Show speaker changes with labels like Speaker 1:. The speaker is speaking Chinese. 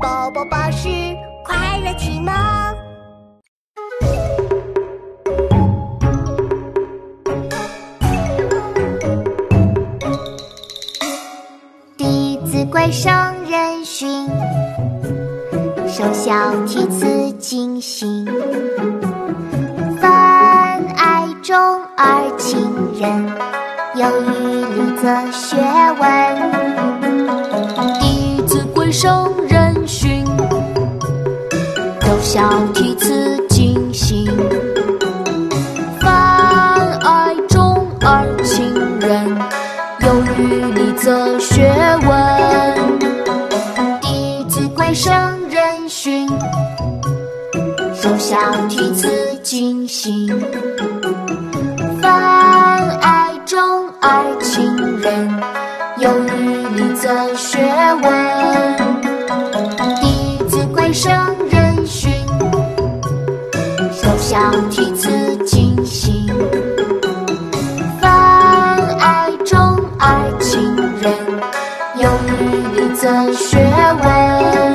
Speaker 1: 宝宝巴士快乐启蒙。
Speaker 2: 《弟子规》圣人训，首孝悌次谨信，泛爱众而亲仁，有余力则学文。
Speaker 3: 《弟子规》圣，首孝悌慈谨信，泛爱众而亲仁，有余力则学问。
Speaker 2: 《弟子规》圣人训，
Speaker 3: 首孝悌慈谨信，
Speaker 2: 泛爱众而亲
Speaker 3: 仁，有余力则学问。
Speaker 2: 《弟子规》圣，
Speaker 3: 首孝悌慈谨信，
Speaker 2: 泛爱众而亲
Speaker 3: 仁，有余力则学问。